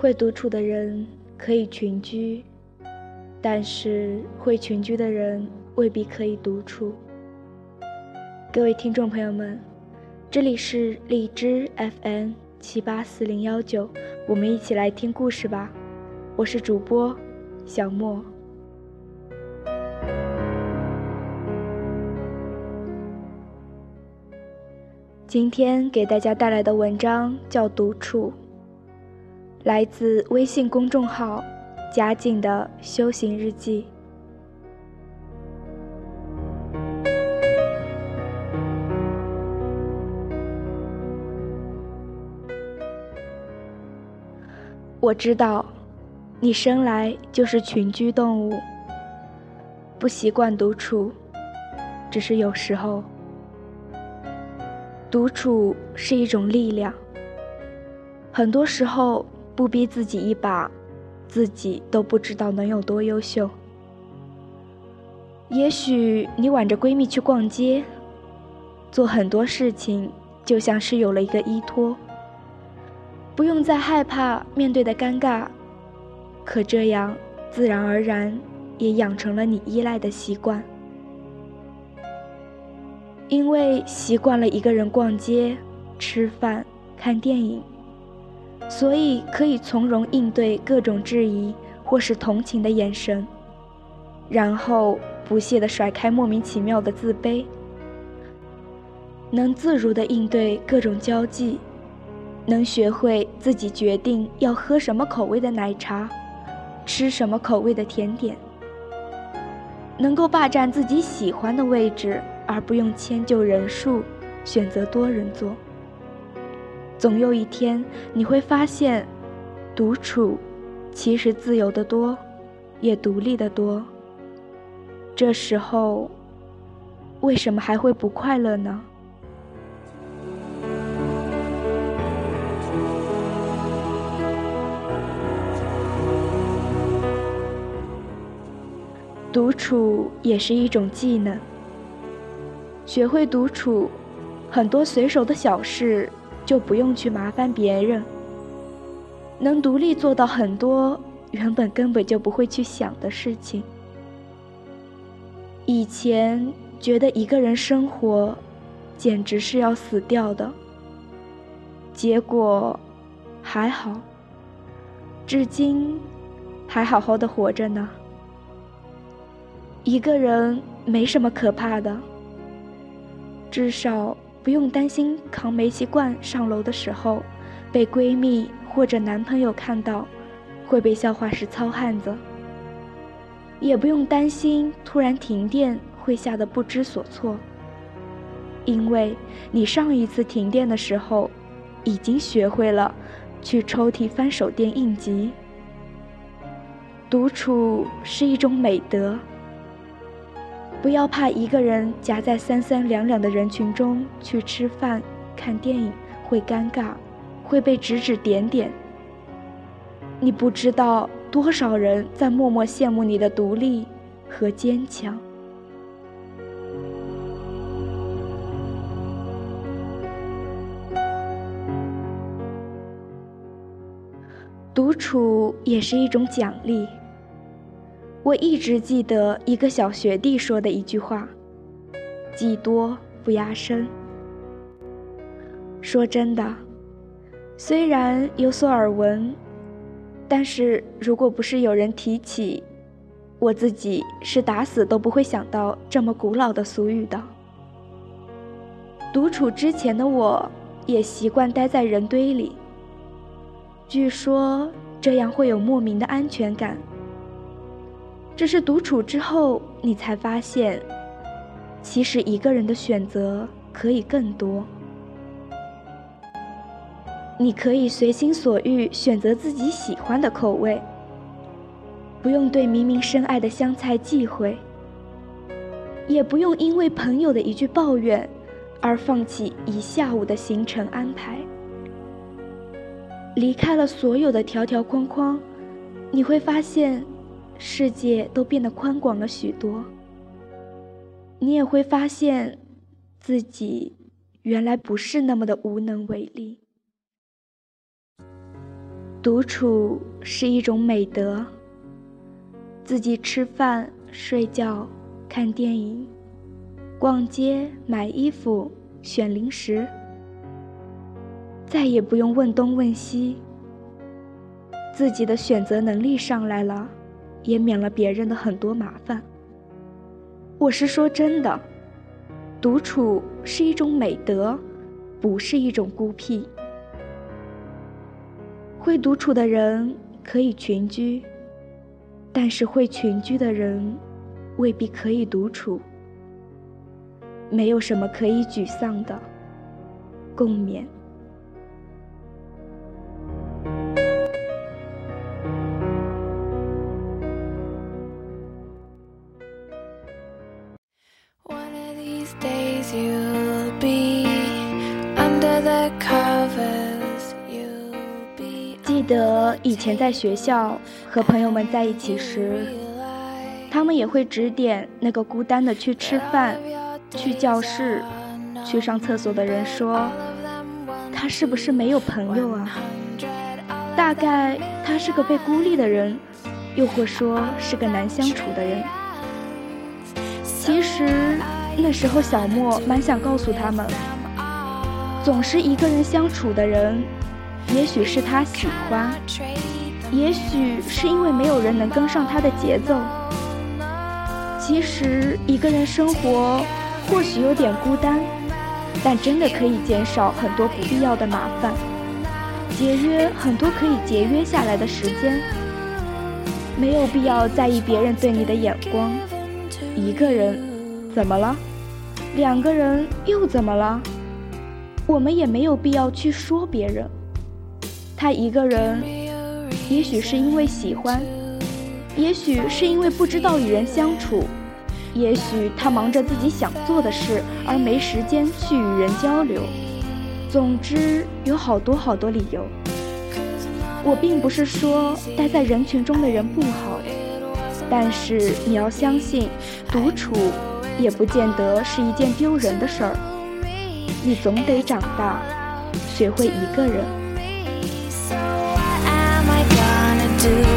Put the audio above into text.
会独处的人可以群居，但是会群居的人未必可以独处。各位听众朋友们，这里是荔枝 FM 七八四零幺九，我们一起来听故事吧。我是主播小莫。今天给大家带来的文章叫《独处》，来自微信公众号“佳静的修行日记”。我知道，你生来就是群居动物，不习惯独处，只是有时候。独处是一种力量，很多时候不逼自己一把，自己都不知道能有多优秀。也许你挽着闺蜜去逛街，做很多事情就像是有了一个依托，不用再害怕面对的尴尬，可这样自然而然也养成了你依赖的习惯。因为习惯了一个人逛街、吃饭、看电影，所以可以从容应对各种质疑或是同情的眼神，然后不屑地甩开莫名其妙的自卑，能自如地应对各种交际，能学会自己决定要喝什么口味的奶茶，吃什么口味的甜点，能够霸占自己喜欢的位置。而不用迁就人数，选择多人座。总有一天你会发现，独处其实自由的多，也独立的多。这时候，为什么还会不快乐呢？独处也是一种技能。学会独处，很多随手的小事就不用去麻烦别人，能独立做到很多原本根本就不会去想的事情。以前觉得一个人生活简直是要死掉的，结果还好，至今还好好的活着呢。一个人没什么可怕的。至少不用担心扛煤气罐上楼的时候，被闺蜜或者男朋友看到，会被笑话是糙汉子。也不用担心突然停电会吓得不知所措，因为你上一次停电的时候，已经学会了去抽屉翻手电应急。独处是一种美德。不要怕一个人夹在三三两两的人群中去吃饭、看电影会尴尬，会被指指点点。你不知道多少人在默默羡慕你的独立和坚强。独处也是一种奖励。我一直记得一个小学弟说的一句话：“技多不压身。”说真的，虽然有所耳闻，但是如果不是有人提起，我自己是打死都不会想到这么古老的俗语的。独处之前的我，也习惯待在人堆里。据说这样会有莫名的安全感。只是独处之后，你才发现，其实一个人的选择可以更多。你可以随心所欲选择自己喜欢的口味，不用对明明深爱的香菜忌讳，也不用因为朋友的一句抱怨而放弃一下午的行程安排。离开了所有的条条框框，你会发现。世界都变得宽广了许多，你也会发现，自己原来不是那么的无能为力。独处是一种美德。自己吃饭、睡觉、看电影、逛街、买衣服、选零食，再也不用问东问西。自己的选择能力上来了，也免了别人的很多麻烦。我是说真的，独处是一种美德，不是一种孤僻。会独处的人可以群居，但是会群居的人未必可以独处。没有什么可以沮丧的，共勉。记得以前在学校和朋友们在一起时，他们也会指点那个孤单的去吃饭、去教室、去上厕所的人说：“他是不是没有朋友啊？大概他是个被孤立的人，又或说是个难相处的人。”其实那时候小莫蛮想告诉他们，总是一个人相处的人。也许是他喜欢，也许是因为没有人能跟上他的节奏。其实一个人生活或许有点孤单，但真的可以减少很多不必要的麻烦，节约很多可以节约下来的时间。没有必要在意别人对你的眼光。一个人怎么了？两个人又怎么了？我们也没有必要去说别人。他一个人，也许是因为喜欢，也许是因为不知道与人相处，也许他忙着自己想做的事而没时间去与人交流。总之，有好多好多理由。我并不是说待在人群中的人不好，但是你要相信，独处也不见得是一件丢人的事儿。你总得长大，学会一个人。Do